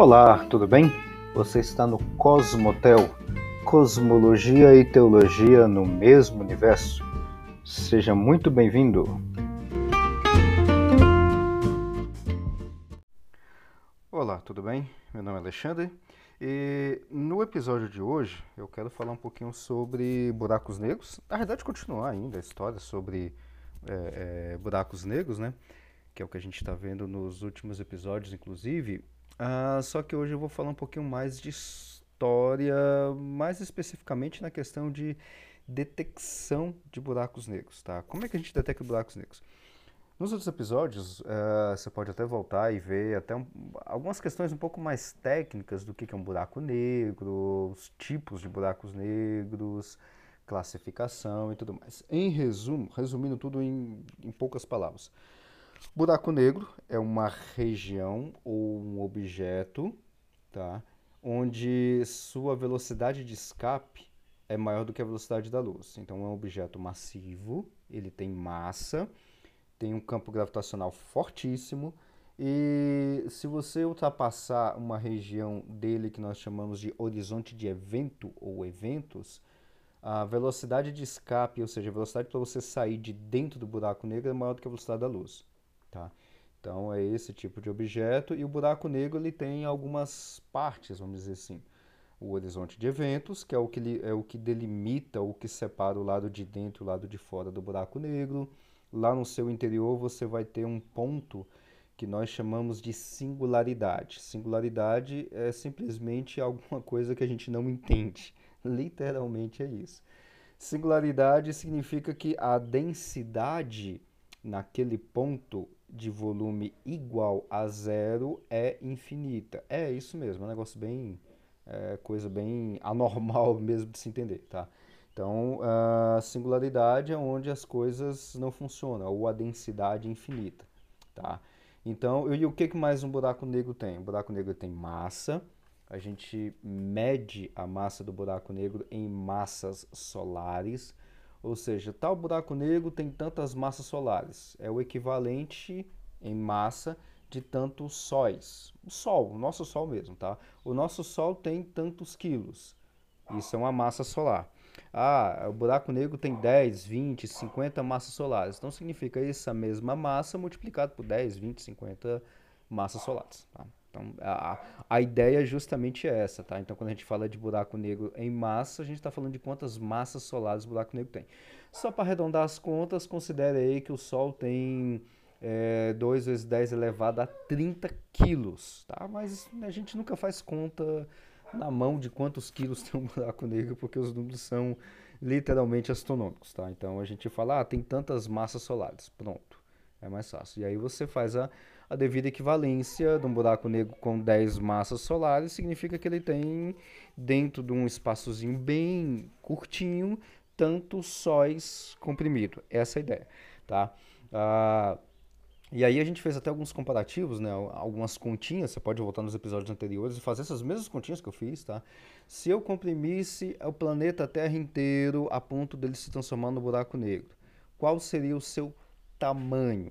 Olá, tudo bem? Você está no Cosmotel, Cosmologia e Teologia no mesmo universo. Seja muito bem-vindo. Olá, tudo bem? Meu nome é Alexandre e no episódio de hoje eu quero falar um pouquinho sobre buracos negros. Na verdade, continuar ainda a história sobre é, é, buracos negros, né? Que é o que a gente está vendo nos últimos episódios, inclusive. Uh, só que hoje eu vou falar um pouquinho mais de história, mais especificamente na questão de detecção de buracos negros, tá? Como é que a gente detecta buracos negros? Nos outros episódios, uh, você pode até voltar e ver até um, algumas questões um pouco mais técnicas do que, que é um buraco negro, os tipos de buracos negros, classificação e tudo mais. Em resumo, resumindo tudo em, em poucas palavras, Buraco negro é uma região ou um objeto, tá? Onde sua velocidade de escape é maior do que a velocidade da luz. Então é um objeto massivo, ele tem massa, tem um campo gravitacional fortíssimo e se você ultrapassar uma região dele que nós chamamos de horizonte de evento ou eventos, a velocidade de escape, ou seja, a velocidade para você sair de dentro do buraco negro é maior do que a velocidade da luz. Tá? Então é esse tipo de objeto e o buraco negro ele tem algumas partes, vamos dizer assim. O horizonte de eventos, que é o que, é o que delimita, o que separa o lado de dentro e o lado de fora do buraco negro. Lá no seu interior você vai ter um ponto que nós chamamos de singularidade. Singularidade é simplesmente alguma coisa que a gente não entende. Literalmente é isso. Singularidade significa que a densidade naquele ponto de volume igual a zero é infinita. É isso mesmo, é um negócio bem. É, coisa bem anormal mesmo de se entender, tá? Então, a singularidade é onde as coisas não funcionam, ou a densidade infinita, tá? Então, e o que mais um buraco negro tem? O buraco negro tem massa, a gente mede a massa do buraco negro em massas solares, ou seja, tal buraco negro tem tantas massas solares. É o equivalente em massa de tantos sóis. O Sol, o nosso Sol mesmo, tá? O nosso Sol tem tantos quilos. Isso é uma massa solar. Ah, o buraco negro tem 10, 20, 50 massas solares. Então significa essa mesma massa multiplicado por 10, 20, 50 massas solares. Tá? Então, a, a ideia é justamente essa, tá? Então, quando a gente fala de buraco negro em massa, a gente está falando de quantas massas solares o buraco negro tem. Só para arredondar as contas, considere aí que o Sol tem é, 2 vezes 10 elevado a 30 quilos, tá? Mas a gente nunca faz conta na mão de quantos quilos tem um buraco negro, porque os números são literalmente astronômicos, tá? Então, a gente fala, ah, tem tantas massas solares, pronto, é mais fácil. E aí você faz a a devida equivalência de um buraco negro com 10 massas solares significa que ele tem, dentro de um espaçozinho bem curtinho, tantos sóis comprimido. Essa é a ideia, tá? Ah, e aí a gente fez até alguns comparativos, né? Algumas continhas, você pode voltar nos episódios anteriores e fazer essas mesmas continhas que eu fiz, tá? Se eu comprimisse o planeta Terra inteiro a ponto dele se transformar no buraco negro, qual seria o seu tamanho?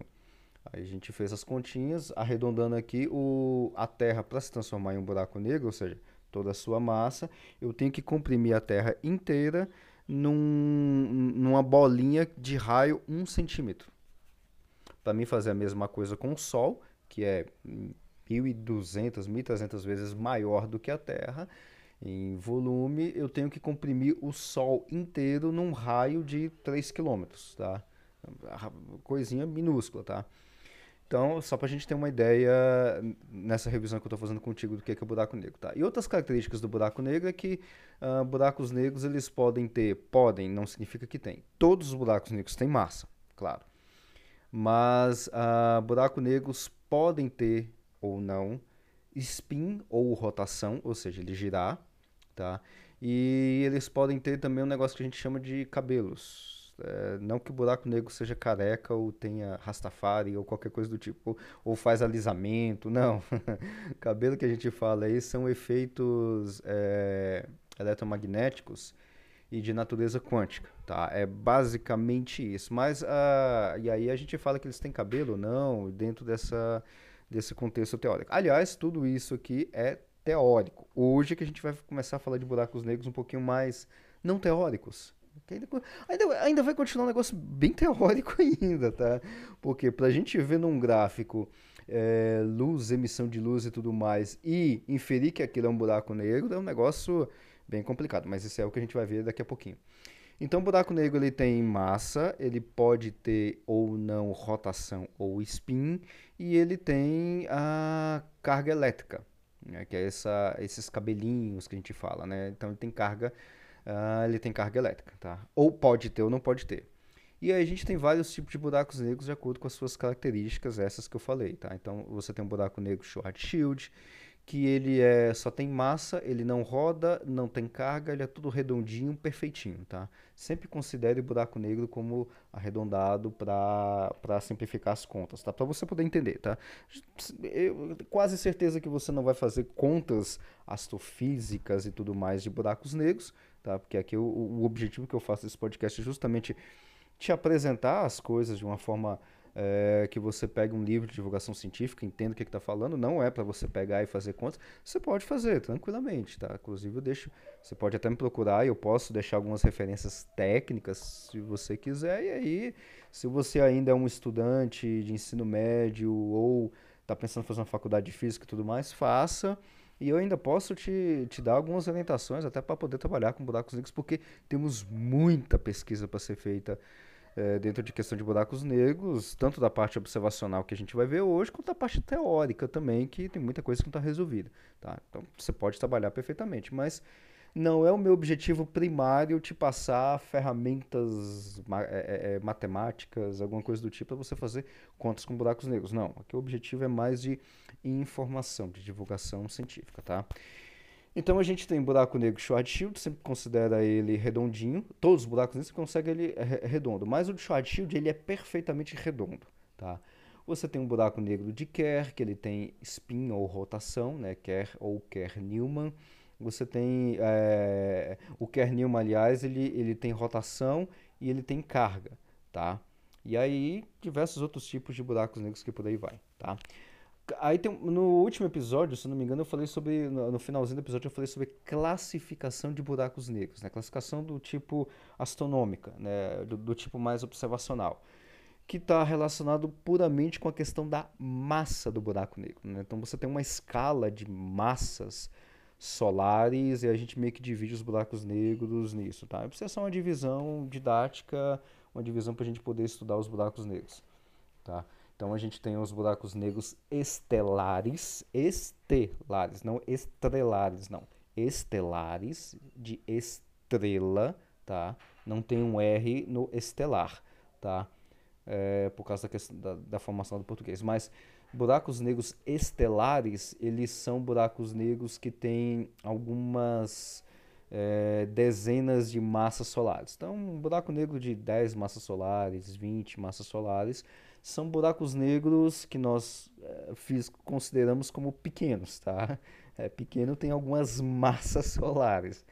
Aí a gente fez as continhas, arredondando aqui o, a Terra para se transformar em um buraco negro, ou seja, toda a sua massa, eu tenho que comprimir a Terra inteira num, numa bolinha de raio 1 centímetro. Para mim fazer a mesma coisa com o Sol, que é 1.200, 1.300 vezes maior do que a Terra, em volume, eu tenho que comprimir o Sol inteiro num raio de 3 km, tá? Coisinha minúscula, tá? Então, só para a gente ter uma ideia nessa revisão que eu estou fazendo contigo do que é, o buraco negro, tá? E outras características do buraco negro é que uh, buracos negros eles podem ter, podem, não significa que tem. Todos os buracos negros têm massa, claro. Mas uh, buracos negros podem ter ou não spin ou rotação, ou seja, ele girar, tá? E eles podem ter também um negócio que a gente chama de cabelos, é, não que o buraco negro seja careca ou tenha rastafari ou qualquer coisa do tipo, ou, faz alisamento, não. cabelo que a gente fala aí são efeitos é, eletromagnéticos e de natureza quântica, tá? É basicamente isso. Mas, uh, e aí a gente fala que eles têm cabelo não, dentro dessa, desse contexto teórico. Aliás, tudo isso aqui é teórico. Hoje é que a gente vai começar a falar de buracos negros um pouquinho mais não teóricos. Ainda, ainda vai continuar um negócio bem teórico ainda, tá? Porque pra gente ver num gráfico é, luz, emissão de luz e tudo mais, e inferir que aquilo é um buraco negro, é um negócio bem complicado, mas isso é o que a gente vai ver daqui a pouquinho. Então, o buraco negro ele tem massa, ele pode ter ou não rotação ou spin, e ele tem a carga elétrica, né, que é essa, esses cabelinhos que a gente fala, né? Então, ele tem carga, uh, ele tem carga elétrica, tá? Ou pode ter ou não pode ter. E aí a gente tem vários tipos de buracos negros de acordo com as suas características, essas que eu falei, tá? Então, você tem um buraco negro short shield, que ele é só tem massa, ele não roda, não tem carga, ele é tudo redondinho, perfeitinho, tá? Sempre considere o buraco negro como arredondado para simplificar as contas, tá? Para você poder entender, tá? Eu quase certeza que você não vai fazer contas astrofísicas e tudo mais de buracos negros, tá? Porque aqui o, o objetivo que eu faço desse podcast é justamente te apresentar as coisas de uma forma é, que você pegue um livro de divulgação científica, entenda o que está falando, não é para você pegar e fazer contas, você pode fazer tranquilamente, tá? Inclusive eu deixo, você pode até me procurar e eu posso deixar algumas referências técnicas se você quiser, e aí, se você ainda é um estudante de ensino médio ou está pensando em fazer uma faculdade de física e tudo mais, faça. E eu ainda posso te, te dar algumas orientações até para poder trabalhar com buracos negros, porque temos muita pesquisa para ser feita é, dentro de questão de buracos negros, tanto da parte observacional que a gente vai ver hoje, quanto da parte teórica também, que tem muita coisa que não está resolvida. Tá? Então você pode trabalhar perfeitamente, mas não é o meu objetivo primário te passar ferramentas é, é, matemáticas, alguma coisa do tipo, para você fazer contas com buracos negros. Não, aqui o objetivo é mais de informação, de divulgação científica. Tá? Então a gente tem buraco negro Schwarzschild, sempre considera ele redondinho. Todos os buracos negros você consegue ele redondo, mas o de Schwarzschild ele é perfeitamente redondo, tá? Você tem um buraco negro de Kerr, que ele tem spin ou rotação, né? Kerr ou Kerr-Newman. Você tem é, o Kerr-Newman, aliás, ele, ele tem rotação e ele tem carga, tá? E aí diversos outros tipos de buracos negros que por aí vai, tá? Aí tem, no último episódio, se não me engano, eu falei sobre. No, finalzinho do episódio, eu falei sobre classificação de buracos negros, né? Classificação do tipo astronômica, né? Do, do tipo mais observacional. Que está relacionado puramente com a questão da massa do buraco negro. Né? Então você tem uma escala de massas solares e a gente meio que divide os buracos negros nisso, tá? Isso é só uma divisão didática, uma divisão para a gente poder estudar os buracos negros, tá? Então a gente tem os buracos negros estelares, estelares, não estrelares, não, estelares de estrela, tá? Não tem um R no estelar, tá? É, por causa da, da, da formação do português. Mas buracos negros estelares, eles são buracos negros que têm algumas é, dezenas de massas solares. Então, um buraco negro de 10 massas solares, 20 massas solares, são buracos negros que nós é, fiz, consideramos como pequenos, tá? É, pequeno tem algumas massas solares.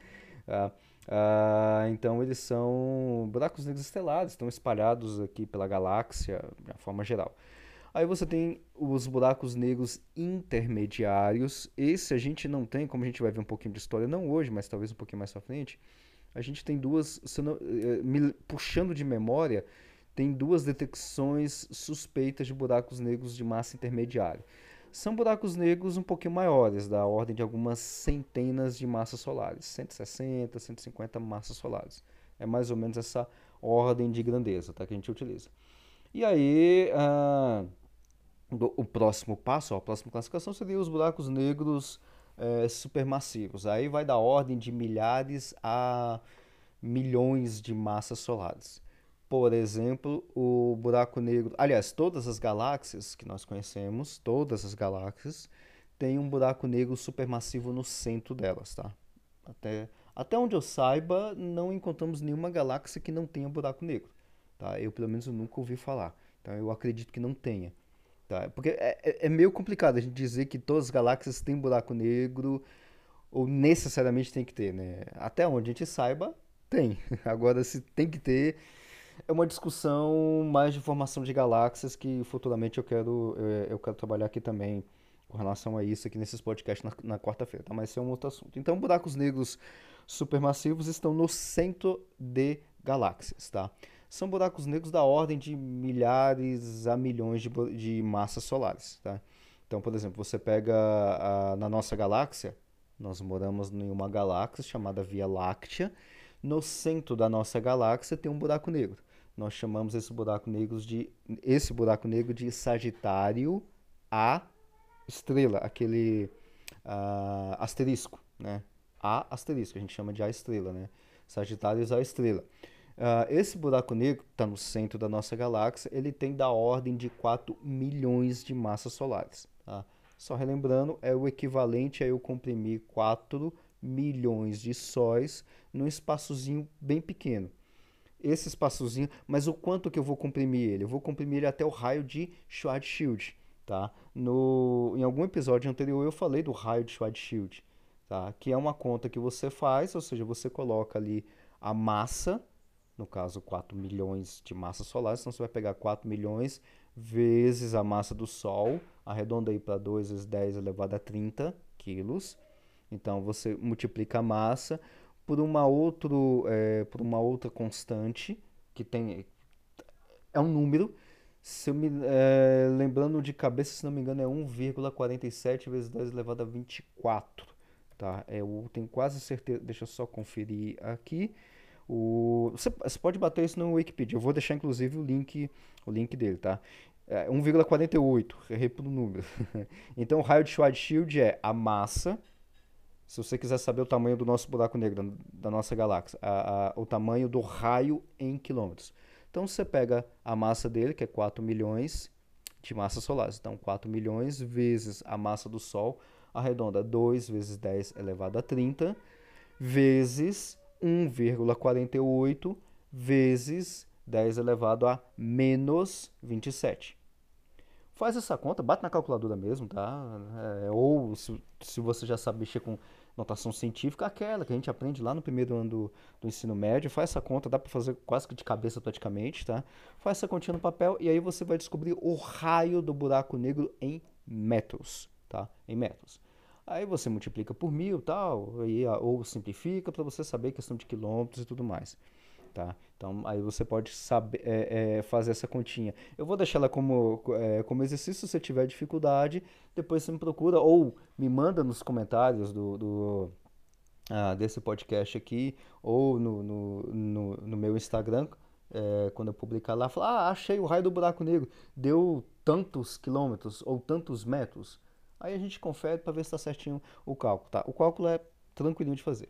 Tá? Ah, então eles são buracos negros estelares, estão espalhados aqui pela galáxia de uma forma geral. Aí você tem os buracos negros intermediários. Esse a gente não tem, como a gente vai ver um pouquinho de história, não hoje, mas talvez um pouquinho mais pra frente. A gente tem duas, não, eh, me, puxando de memória, tem duas detecções suspeitas de buracos negros de massa intermediária. São buracos negros um pouquinho maiores, da ordem de algumas centenas de massas solares, 160, 150 massas solares. É mais ou menos essa ordem de grandeza tá, que a gente utiliza. E aí, ah, o próximo passo, ó, a próxima classificação seria os buracos negros é, supermassivos. Aí vai da ordem de milhares a milhões de massas solares. Por exemplo, o buraco negro. Aliás, todas as galáxias que nós conhecemos, todas as galáxias, têm um buraco negro supermassivo no centro delas, tá? Até, até onde eu saiba, não encontramos nenhuma galáxia que não tenha buraco negro. Tá? Eu, pelo menos, nunca ouvi falar. Então, eu acredito que não tenha. Tá? Porque é, é, é meio complicado a gente dizer que todas as galáxias têm buraco negro, ou necessariamente tem que ter, né? Até onde a gente saiba, tem. Agora, se tem que ter é uma discussão mais de formação de galáxias que futuramente eu quero, eu, eu quero trabalhar aqui também com relação a isso aqui nesses podcasts na, na quarta-feira, tá? Mas esse é um outro assunto. Então, buracos negros supermassivos estão no centro de galáxias, tá? São buracos negros da ordem de milhares a milhões de, de massas solares, tá? Então, por exemplo, você pega a, na nossa galáxia, nós moramos em uma galáxia chamada Via Láctea. No centro da nossa galáxia tem um buraco negro. Nós chamamos esse buraco negro de esse buraco negro de Sagitário A estrela, aquele uh, asterisco, né? A asterisco, a gente chama de A estrela, né? Sagitários A estrela. Uh, esse buraco negro que está no centro da nossa galáxia, ele tem da ordem de 4 milhões de massas solares. Tá? Só relembrando, é o equivalente a eu comprimir 4 milhões de sóis num espaçozinho bem pequeno. Esse espaçozinho, mas o quanto que eu vou comprimir ele? Eu vou comprimir ele até o raio de Schwarzschild. Tá? No, em algum episódio anterior eu falei do raio de Schwarzschild, tá? que é uma conta que você faz, ou seja, você coloca ali a massa, no caso 4 milhões de massas solares, então você vai pegar 4 milhões vezes a massa do Sol, arredonda aí para 2 vezes 10 elevado a 30 quilos. Então você multiplica a massa por uma, outro, é, por uma outra constante, que tem é um número se eu me é, lembrando de cabeça, se não me engano, é 1,47 vezes 10 elevado a 24. Tá? É, eu tenho quase certeza. Deixa eu só conferir aqui. O, você, você pode bater isso no Wikipedia. Eu vou deixar inclusive o link, o link dele, tá? É 1,48, errei pro número. então o raio de Schwarzschild é a massa. Se você quiser saber o tamanho do nosso buraco negro, da nossa galáxia, a, a, o tamanho do raio em quilômetros. Então você pega a massa dele, que é 4 milhões de massas solares. Então 4 milhões vezes a massa do Sol, arredonda 2 vezes 10 elevado a 30, vezes 1,48 vezes 10 elevado a menos 27. Faz essa conta, bate na calculadora mesmo, tá? É, ou se, se você já sabe mexer com notação científica, aquela que a gente aprende lá no primeiro ano do, do ensino médio. Faz essa conta, dá para fazer quase que de cabeça praticamente, tá? Faz essa continha no papel e aí você vai descobrir o raio do buraco negro em metros, tá? Em metros. Aí você multiplica por mil, tal, e, ou simplifica para você saber questão de quilômetros e tudo mais. Tá? Então aí você pode saber, é, é, fazer essa continha. Eu vou deixar ela como, é, como exercício, se você tiver dificuldade, depois você me procura ou me manda nos comentários do, do ah, desse podcast aqui, ou no, no, no, no meu Instagram, é, quando eu publicar lá, falar, ah, achei o raio do buraco negro, deu tantos quilômetros ou tantos metros. Aí a gente confere para ver se está certinho o cálculo. Tá? O cálculo é tranquilinho de fazer.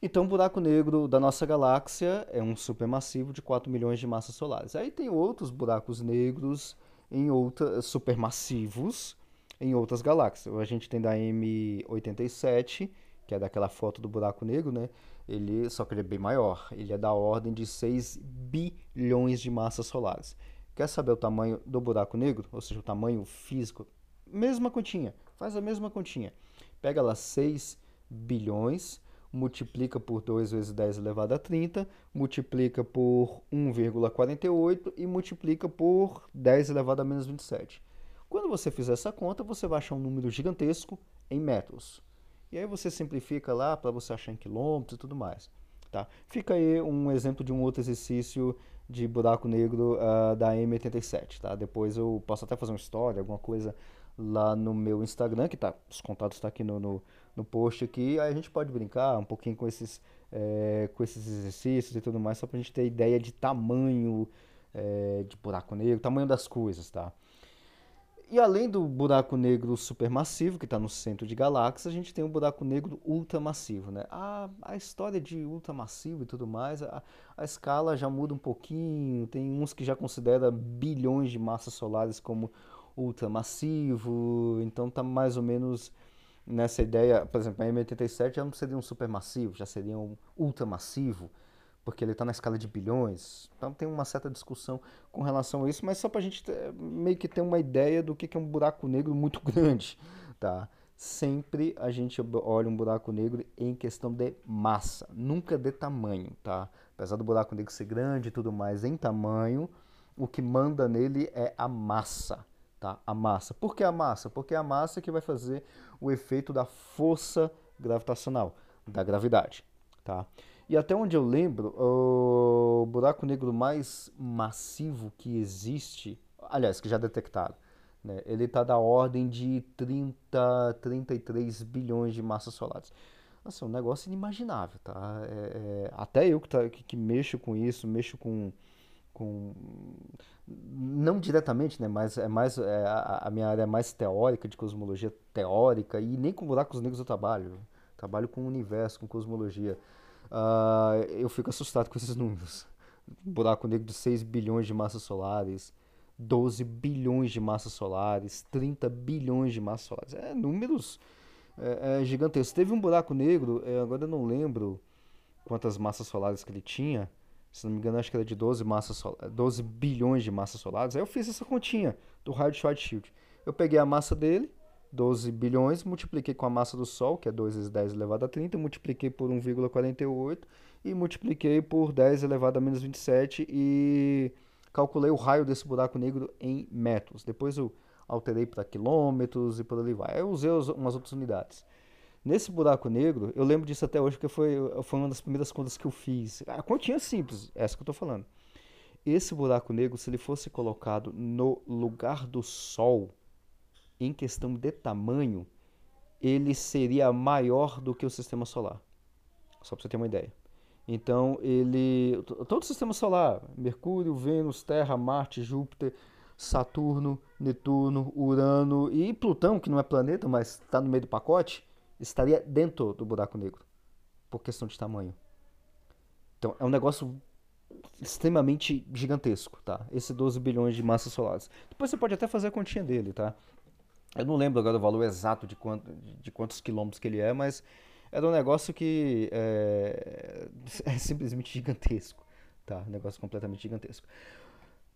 Então, o buraco negro da nossa galáxia é um supermassivo de 4 milhões de massas solares. Aí tem outros buracos negros em outras supermassivos em outras galáxias. A gente tem da M87, que é daquela foto do buraco negro, né? Ele só que ele é bem maior. Ele é da ordem de 6 bilhões de massas solares. Quer saber o tamanho do buraco negro, ou seja, o tamanho físico? Mesma continha. Faz a mesma continha. Pega lá 6 bilhões multiplica por 2 vezes 10 elevado a 30, multiplica por 1,48 e multiplica por 10 elevado a menos 27. Quando você fizer essa conta, você vai achar um número gigantesco em metros. E aí você simplifica lá para você achar em quilômetros e tudo mais. Tá? Fica aí um exemplo de um outro exercício de buraco negro uh, da M87. Tá? Depois eu posso até fazer uma história, alguma coisa lá no meu Instagram, que tá, os contatos estão tá aqui no, no, no, post aqui. Aí a gente pode brincar um pouquinho com esses, é, com esses exercícios e tudo mais, só para a gente ter ideia de tamanho é, de buraco negro, tamanho das coisas, tá? E além do buraco negro supermassivo, que está no centro de galáxias, a gente tem o buraco negro ultramassivo. Né? A, a história de ultramassivo e tudo mais, a, a escala já muda um pouquinho. Tem uns que já considera bilhões de massas solares como ultramassivo, então tá mais ou menos nessa ideia, por exemplo, a M87 já não seria um supermassivo, já seria um ultramassivo, porque ele está na escala de bilhões. Então tem uma certa discussão com relação a isso, mas só para a gente ter, meio que ter uma ideia do que é um buraco negro muito grande, tá? Sempre a gente olha um buraco negro em questão de massa, nunca de tamanho, tá? apesar do buraco negro ser grande e tudo mais em tamanho, o que manda nele é a massa, tá? A massa. Por que a massa? Porque é a massa que vai fazer o efeito da força gravitacional, da gravidade, tá? E até onde eu lembro, o buraco negro mais massivo que existe, aliás, que já detectaram, né, ele está da ordem de 30, 33 bilhões de massas solares. Assim, um negócio inimaginável, tá? É, é, até eu que, tá, que, que, mexo com isso, mexo com, com não diretamente, né? Mas é mais é, a, a, minha área é mais teórica de cosmologia teórica e nem com buracos negros eu trabalho. Trabalho com o universo, com cosmologia. Uh, eu fico assustado com esses números. Buraco negro de 6 bilhões de massas solares, 12 bilhões de massas solares, 30 bilhões de massas solares. É números é, é gigantescos. Teve um buraco negro, é, agora eu não lembro quantas massas solares que ele tinha. Se não me engano, acho que era de 12, massas 12 bilhões de massas solares. Aí eu fiz essa continha do raio de Schwarzschild. Eu peguei a massa dele, 12 bilhões, multipliquei com a massa do Sol, que é 2 vezes 10 elevado a 30, multipliquei por 1,48 e multipliquei por 10 elevado a menos 27 e calculei o raio desse buraco negro em metros. Depois eu alterei para quilômetros e por ali vai. Eu usei umas outras unidades. Nesse buraco negro, eu lembro disso até hoje porque foi, foi uma das primeiras contas que eu fiz. A continha é simples, essa que eu estou falando. Esse buraco negro, se ele fosse colocado no lugar do Sol, em questão de tamanho, ele seria maior do que o sistema solar. Só para você ter uma ideia. Então, ele. Todo o sistema solar: Mercúrio, Vênus, Terra, Marte, Júpiter, Saturno, Netuno, Urano e Plutão, que não é planeta, mas está no meio do pacote, estaria dentro do buraco negro. Por questão de tamanho. Então, é um negócio extremamente gigantesco, tá? Esse 12 bilhões de massas solares. Depois você pode até fazer a continha dele, tá? Eu não lembro agora o valor exato de, quanto, de quantos quilômetros que ele é, mas era um negócio que é, é simplesmente gigantesco. Tá? Um negócio completamente gigantesco.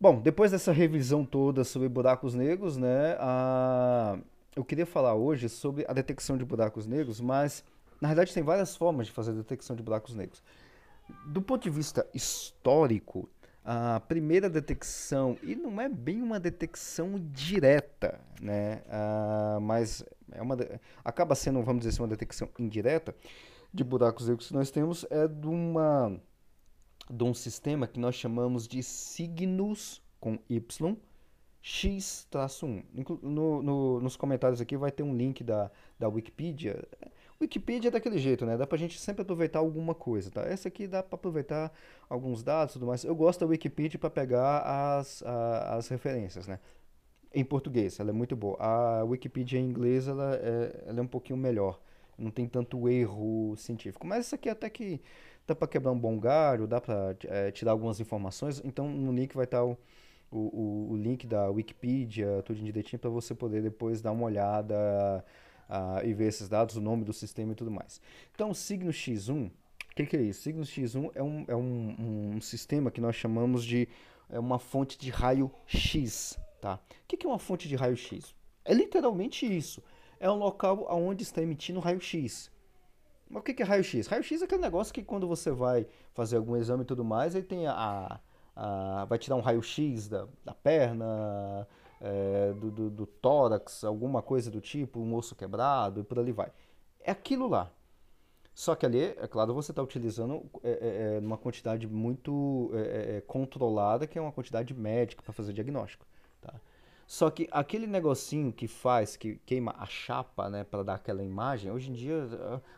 Bom, depois dessa revisão toda sobre buracos negros, né, a... eu queria falar hoje sobre a detecção de buracos negros, mas na verdade tem várias formas de fazer a detecção de buracos negros. Do ponto de vista histórico, a primeira detecção, e não é bem uma detecção direta, né? Uh, mas é uma, acaba sendo, vamos dizer assim, uma detecção indireta de buracos negros que nós temos é de, uma, de um sistema que nós chamamos de signos com Y x-1. No, no, nos comentários aqui vai ter um link da, da Wikipedia. Wikipedia é daquele jeito, né? Dá pra gente sempre aproveitar alguma coisa, tá? Essa aqui dá pra aproveitar alguns dados e tudo mais. Eu gosto da Wikipedia para pegar as, a, as referências, né? Em português, ela é muito boa. A Wikipedia em inglês, ela é, ela é um pouquinho melhor. Não tem tanto erro científico. Mas essa aqui até que dá para quebrar um bom galho, dá para é, tirar algumas informações. Então no link vai estar o, o, o link da Wikipedia, tudo direitinho, para você poder depois dar uma olhada uh, e ver esses dados, o nome do sistema e tudo mais. Então, signo X1, o que, que, é isso? Signo X1 é, um, é um, um, sistema que nós chamamos de é uma fonte de raio-x. Tá? O que, que é uma fonte de raio-x? É literalmente isso. É um local onde está emitindo raio-x. Mas o que, que é raio-x? Raio-x é aquele negócio que quando você vai fazer algum exame e tudo mais, aí tem a, a vai tirar um raio-x da, da perna, é, do, do, do, tórax, alguma coisa do tipo, um osso quebrado e por ali vai. É aquilo lá. Só que ali, é claro, você está utilizando é, é, é, uma quantidade muito é, é, controlada, que é uma quantidade médica para fazer diagnóstico. Tá? Só que aquele negocinho que faz, que queima a chapa, né, para dar aquela imagem, hoje em dia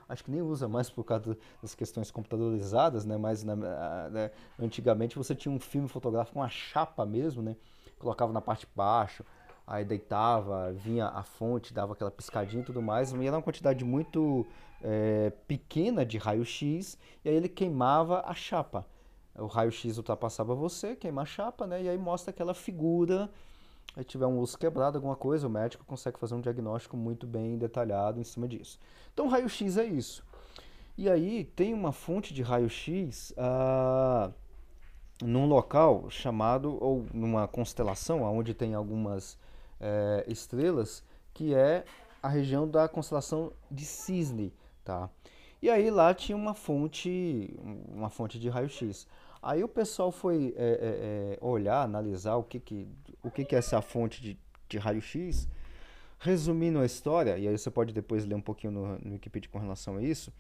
acho que nem usa mais por causa das questões computadorizadas, né, mas né, antigamente você tinha um filme fotográfico com a chapa mesmo, né, colocava na parte de baixo, aí deitava, vinha a fonte, dava aquela piscadinha e tudo mais, e era uma quantidade muito é, pequena de raio-x, e aí ele queimava a chapa. O raio-x ultrapassava você, queima a chapa, né? E aí mostra aquela figura. Aí tiver um osso quebrado, alguma coisa, o médico consegue fazer um diagnóstico muito bem detalhado em cima disso. Então, raio-x é isso. E aí tem uma fonte de raio-x. Ah, num local chamado, ou numa constelação, onde tem algumas é, estrelas, que é a região da constelação de Cisne, tá? E aí lá tinha uma fonte, uma fonte de raio-x. Aí o pessoal foi é, é, é, olhar, analisar o que, que, o que, que é essa fonte de, de raio-x. Resumindo a história, e aí você pode depois ler um pouquinho no, no Wikipedia com relação a isso,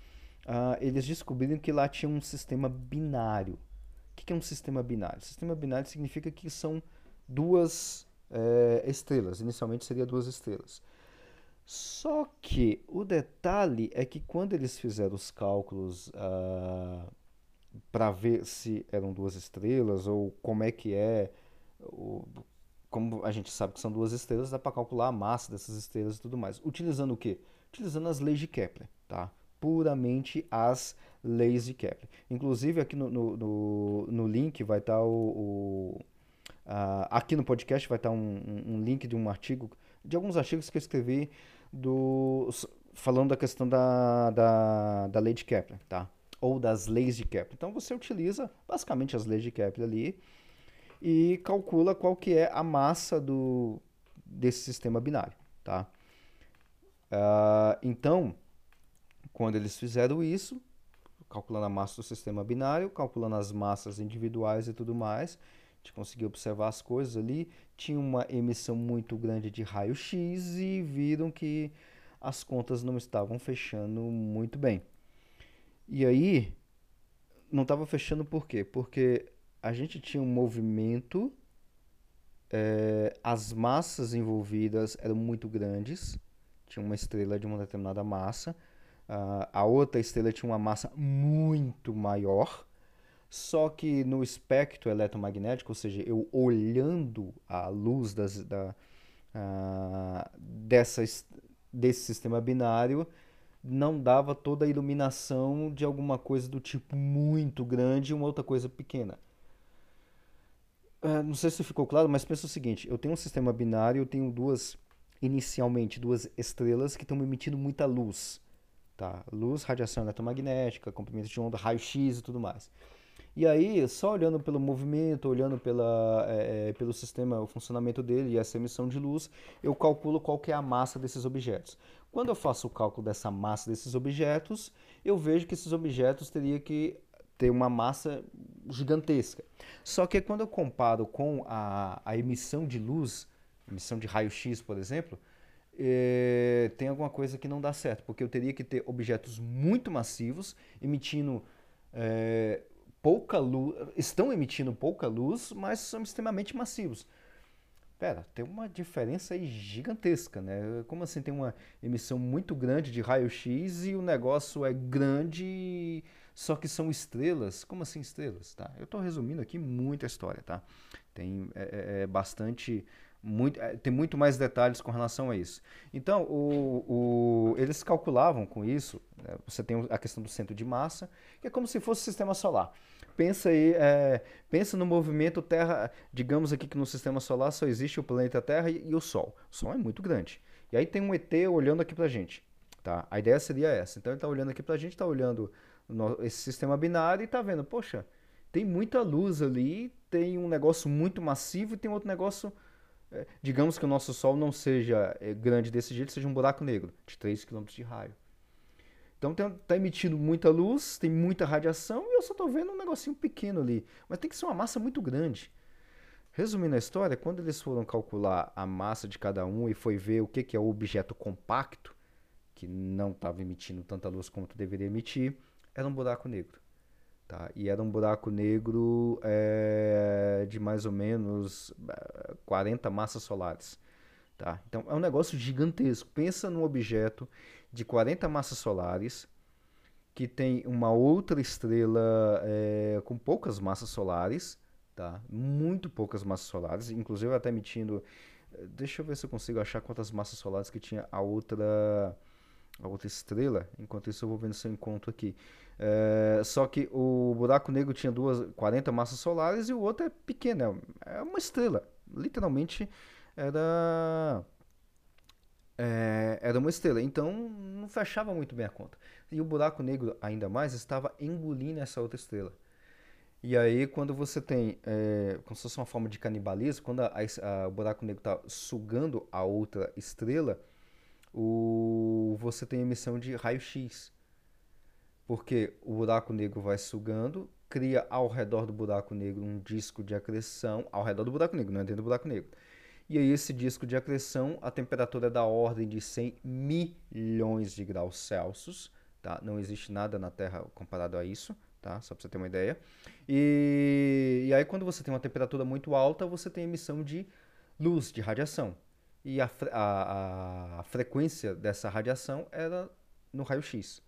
uh, eles descobriram que lá tinha um sistema binário. O que, que é um sistema binário? Sistema binário significa que são duas é, estrelas. Inicialmente seria duas estrelas. Só que o detalhe é que quando eles fizeram os cálculos uh, para ver se eram duas estrelas ou como é que é, o, como a gente sabe que são duas estrelas, dá para calcular a massa dessas estrelas e tudo mais. Utilizando o quê? Utilizando as leis de Kepler, tá? Puramente as leis de Kepler. Inclusive aqui no, no, no, no link vai estar tá o, o uh, aqui no podcast vai estar tá um, um, um link de um artigo, de alguns artigos que eu escrevi do, falando da questão da, da, da lei de Kepler, tá? Ou das leis de Kepler. Então você utiliza basicamente as leis de Kepler ali e calcula qual que é a massa do, desse sistema binário, tá? Uh, então, quando eles fizeram isso, calculando a massa do sistema binário, calculando as massas individuais e tudo mais, a gente conseguiu observar as coisas ali. Tinha uma emissão muito grande de raio-x e viram que as contas não estavam fechando muito bem. E aí, não estava fechando por quê? Porque a gente tinha um movimento, é, as massas envolvidas eram muito grandes, tinha uma estrela de uma determinada massa, uh, a outra estrela tinha uma massa muito maior, só que no espectro eletromagnético, ou seja, eu olhando a luz das, da, uh, dessa, desse sistema binário, não dava toda a iluminação de alguma coisa do tipo muito grande e uma outra coisa pequena. Uh, não sei se ficou claro, mas pensa o seguinte: eu tenho um sistema binário, eu tenho duas, inicialmente, duas estrelas que estão emitindo muita luz. Tá? Luz, radiação eletromagnética, comprimento de onda, raio-x e tudo mais. E aí, só olhando pelo movimento, olhando pela, é, pelo sistema, o funcionamento dele e essa emissão de luz, eu calculo qual que é a massa desses objetos. Quando eu faço o cálculo dessa massa desses objetos, eu vejo que esses objetos teriam que ter uma massa gigantesca. Só que quando eu comparo com a, a emissão de luz, emissão de raio-x, por exemplo, é, tem alguma coisa que não dá certo, porque eu teria que ter objetos muito massivos emitindo é, pouca luz, estão emitindo pouca luz, mas são extremamente massivos. Pera, tem uma diferença gigantesca, né? Como assim tem uma emissão muito grande de raio-x e o negócio é grande só que são estrelas. Como assim estrelas? Tá? Eu estou resumindo aqui muita história, tá? Tem é, é, é, bastante, muito, é, tem muito mais detalhes com relação a isso. Então, o, o, eles calculavam com isso. Né? Você tem a questão do centro de massa, que é como se fosse o sistema solar. Pensa aí, é, pensa no movimento Terra. Digamos aqui que no sistema solar só existe o planeta Terra e, e o Sol. O Sol é muito grande. E aí tem um ET olhando aqui pra gente. Tá? A ideia seria essa. Então ele está olhando aqui pra gente, está olhando esse sistema binário e está vendo, poxa, tem muita luz ali, tem um negócio muito massivo e tem outro negócio. É, digamos que o nosso Sol não seja é, grande desse jeito, seja um buraco negro de 3 km de raio. Então está emitindo muita luz, tem muita radiação e eu só estou vendo um negocinho pequeno ali. Mas tem que ser uma massa muito grande. Resumindo a história, quando eles foram calcular a massa de cada um e foi ver o que, que é o objeto compacto, que não estava emitindo tanta luz como deveria emitir, era um buraco negro. Tá? E era um buraco negro é, de mais ou menos 40 eh, massas solares. Tá? Então é um negócio gigantesco. Pensa num objeto de 40 massas solares que tem uma outra estrela é, com poucas massas solares, tá? Muito poucas massas solares, inclusive até emitindo. Deixa eu ver se eu consigo achar quantas massas solares que tinha a outra a outra estrela. Enquanto isso eu vou vendo se eu encontro aqui. É, só que o buraco negro tinha duas 40 massas solares e o outro é pequeno, é, é uma estrela. Literalmente era é, era uma estrela, então não fechava muito bem a conta. E o buraco negro, ainda mais, estava engolindo essa outra estrela. E aí, quando você tem, é, como se fosse uma forma de canibalismo, quando a, a, o buraco negro está sugando a outra estrela, o, você tem emissão de raio-x. Porque o buraco negro vai sugando, cria ao redor do buraco negro um disco de acreção, ao redor do buraco negro, não é dentro do buraco negro. E aí esse disco de acreção, a temperatura é da ordem de 100 milhões de graus Celsius, tá? Não existe nada na Terra comparado a isso, tá? Só para você ter uma ideia. E, e aí quando você tem uma temperatura muito alta, você tem emissão de luz, de radiação. E a, a, a frequência dessa radiação era no raio-x.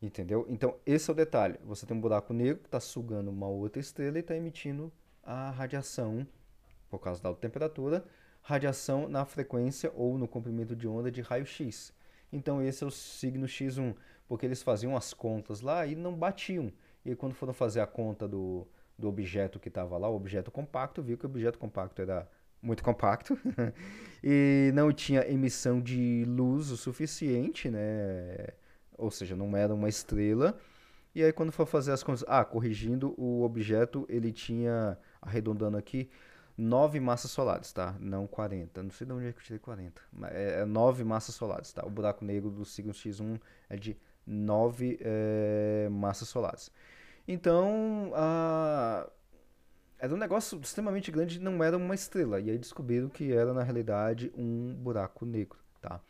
Entendeu? Então, esse é o detalhe. Você tem um buraco negro que está sugando uma outra estrela e está emitindo a radiação, por causa da alta temperatura, radiação na frequência ou no comprimento de onda de raio-x. Então, esse é o signo X1, porque eles faziam as contas lá e não batiam. E quando foram fazer a conta do, do objeto que estava lá, o objeto compacto, viu que o objeto compacto era muito compacto e não tinha emissão de luz o suficiente, né? ou seja, não era uma estrela. E aí quando for fazer as contas, ah, corrigindo, o objeto ele tinha, arredondando aqui, 9 massas solares, tá? Não 40. Não sei de onde é que eu tirei 40. Mas é 9 massas solares, tá? O buraco negro do signo X1 é de 9 é, massas solares. Então, a... era um negócio extremamente grande, não era uma estrela. E aí descobriram que era, na realidade, um buraco negro, tá?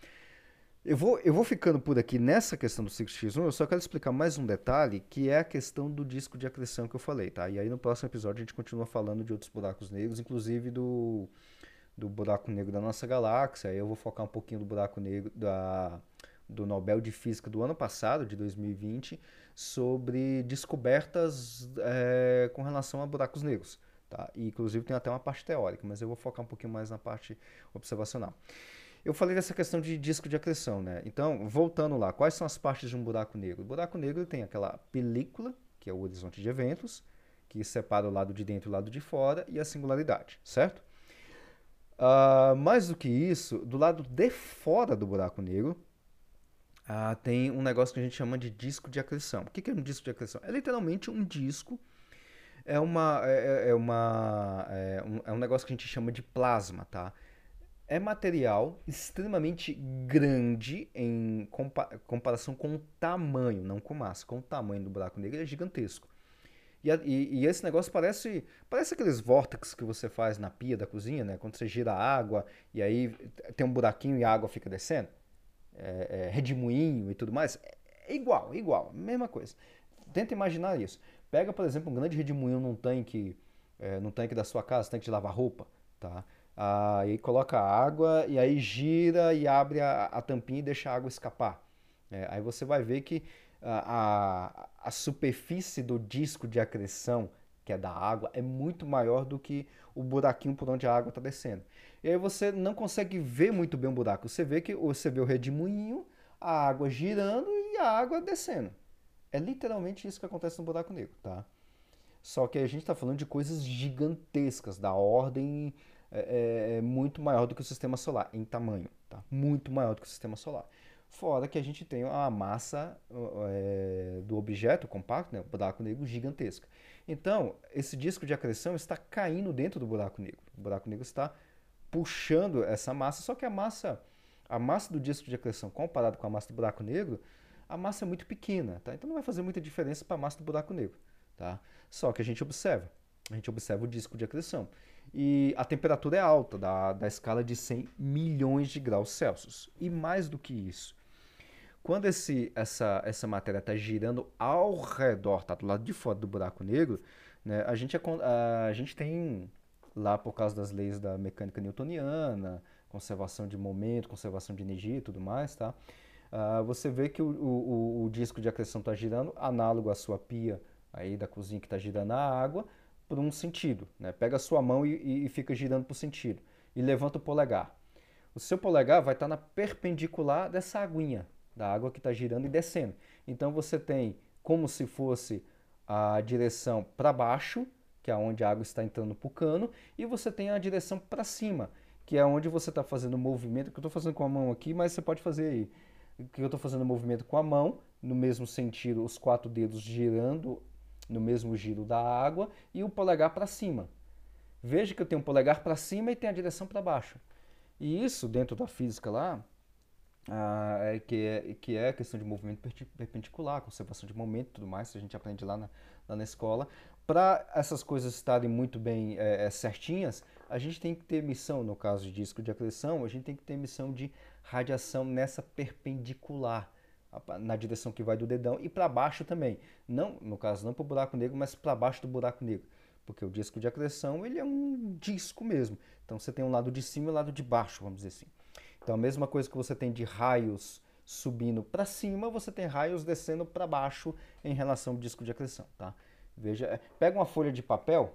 Eu vou, eu vou ficando por aqui nessa questão do 6x1, eu só quero explicar mais um detalhe, que é a questão do disco de acreção que eu falei, tá? E aí no próximo episódio a gente continua falando de outros buracos negros, inclusive do, do buraco negro da nossa galáxia. Aí eu vou focar um pouquinho do buraco negro da, do Nobel de Física do ano passado, de 2020, sobre descobertas é, com relação a buracos negros. Tá? E, inclusive tem até uma parte teórica, mas eu vou focar um pouquinho mais na parte observacional. Eu falei dessa questão de disco de acreção, né? Então, voltando lá, quais são as partes de um buraco negro? O buraco negro tem aquela película, que é o horizonte de eventos, que separa o lado de dentro e o lado de fora, e a singularidade, certo? Uh, mais do que isso, do lado de fora do buraco negro, uh, tem um negócio que a gente chama de disco de acreção. O que é um disco de acreção? É literalmente um disco, é, uma, é, é uma, é um, é um negócio que a gente chama de plasma, tá? É material extremamente grande em compa comparação com o tamanho, não com massa, com o tamanho do buraco negro, ele é gigantesco. E, e, e, esse negócio parece parece aqueles vórtices que você faz na pia da cozinha, né? Quando você gira a água e aí tem um buraquinho e a água fica descendo. É, é, redemoinho e tudo mais. É, igual, igual, mesma coisa. Tenta imaginar isso. Pega, por exemplo, um grande redemoinho num tanque, é, num tanque da sua casa, tanque de lavar roupa, tá? Aí coloca água e aí gira e abre a, a tampinha e deixa a água escapar. É, aí você vai ver que a, a, a superfície do disco de acreção, que é da água, é muito maior do que o buraquinho por onde a água está descendo. E aí você não consegue ver muito bem o buraco. Você vê que você vê o redemoinho, a água girando e a água descendo. É literalmente isso que acontece no buraco negro, tá? Só que a gente está falando de coisas gigantescas, da ordem é, é, é, muito maior do que o sistema solar em tamanho, tá? Muito maior do que o sistema solar. Fora que a gente tem a massa é, do objeto compacto, né, o buraco negro gigantesca. Então, esse disco de acreção está caindo dentro do buraco negro. O buraco negro está puxando essa massa, só que a massa, a massa do disco de acreção comparado com a massa do buraco negro, a massa é muito pequena, tá? Então não vai fazer muita diferença para a massa do buraco negro, tá? Só que a gente observa, a gente observa o disco de acreção e a temperatura é alta, da, da escala de 100 milhões de graus Celsius. E mais do que isso, quando esse, essa, essa matéria está girando ao redor, está do lado de fora do buraco negro, né, a, gente, a, a gente tem lá por causa das leis da mecânica newtoniana, conservação de momento, conservação de energia e tudo mais, tá? Uh, você vê que o, o, o disco de acreção está girando análogo à sua pia aí da cozinha que está girando a água, por um sentido. Né? Pega a sua mão e, e fica girando por sentido. E levanta o polegar. O seu polegar vai estar na perpendicular dessa aguinha, da água que está girando e descendo. Então você tem como se fosse a direção para baixo, que é onde a água está entrando para o cano, e você tem a direção para cima, que é onde você está fazendo o movimento, que eu estou fazendo com a mão aqui, mas você pode fazer aí. Que eu estou fazendo o movimento com a mão, no mesmo sentido, os quatro dedos girando no mesmo giro da água e o polegar para cima. Veja que eu tenho um polegar para cima e tem a direção para baixo. E isso, dentro da física lá, ah, é, que, é, que é questão de movimento perpendicular, conservação de momento e tudo mais, que a gente aprende lá na, lá na escola. Para essas coisas estarem muito bem é, certinhas, a gente tem que ter emissão, no caso de disco de acreção, a gente tem que ter emissão de radiação nessa perpendicular, na direção que vai do dedão e para baixo também. Não, no caso, não para o buraco negro, mas para baixo do buraco negro. Porque o disco de acreção, ele é um disco mesmo. Então você tem um lado de cima e um lado de baixo, vamos dizer assim. Então a mesma coisa que você tem de raios subindo para cima, você tem raios descendo para baixo em relação ao disco de acreção, tá? Veja, é, pega uma folha de papel,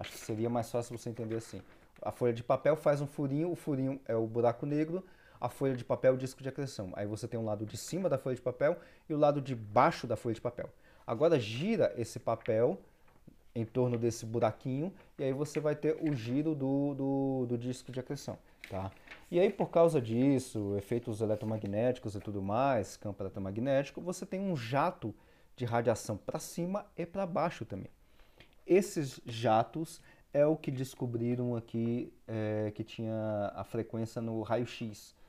acho que seria mais fácil você entender assim. A folha de papel faz um furinho, o furinho é o buraco negro, a folha de papel é o disco de acreção. Aí você tem o lado de cima da folha de papel e o lado de baixo da folha de papel. Agora gira esse papel em torno desse buraquinho e aí você vai ter o giro do, do, do disco de acreção. Tá? E aí, por causa disso, efeitos eletromagnéticos e tudo mais, campo eletromagnético, você tem um jato de radiação para cima e para baixo também. Esses jatos é o que descobriram aqui é, que tinha a frequência no raio-x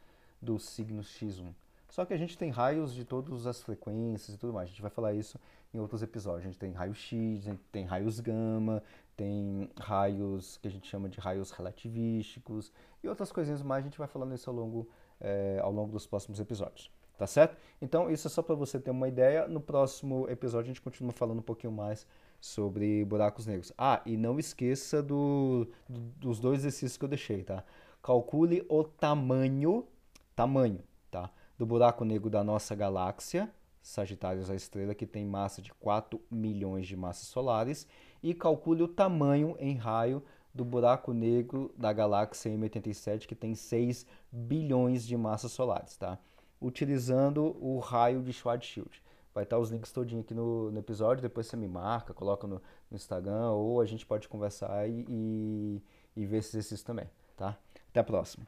do signo X1. Só que a gente tem raios de todas as frequências e tudo mais. A gente vai falar isso em outros episódios. A gente tem raio X, a gente tem raios gama, tem raios que a gente chama de raios relativísticos e outras coisinhas mais. A gente vai falando isso ao longo, é, ao longo dos próximos episódios. Tá certo? Então, isso é só para você ter uma ideia. No próximo episódio, a gente continua falando um pouquinho mais sobre buracos negros. Ah, e não esqueça do, do, dos dois exercícios que eu deixei, tá? Calcule o tamanho, tamanho, tá? Do buraco negro da nossa galáxia, Sagitários a estrela, que tem massa de 4 milhões de massas solares, e calcule o tamanho em raio do buraco negro da galáxia M87, que tem 6 bilhões de massas solares, tá? Utilizando o raio de Schwarzschild. Vai estar os links todinho aqui no, no episódio, depois você me marca, coloca no, no Instagram, ou a gente pode conversar e, e, e ver esse exercício também, tá? Até a próxima.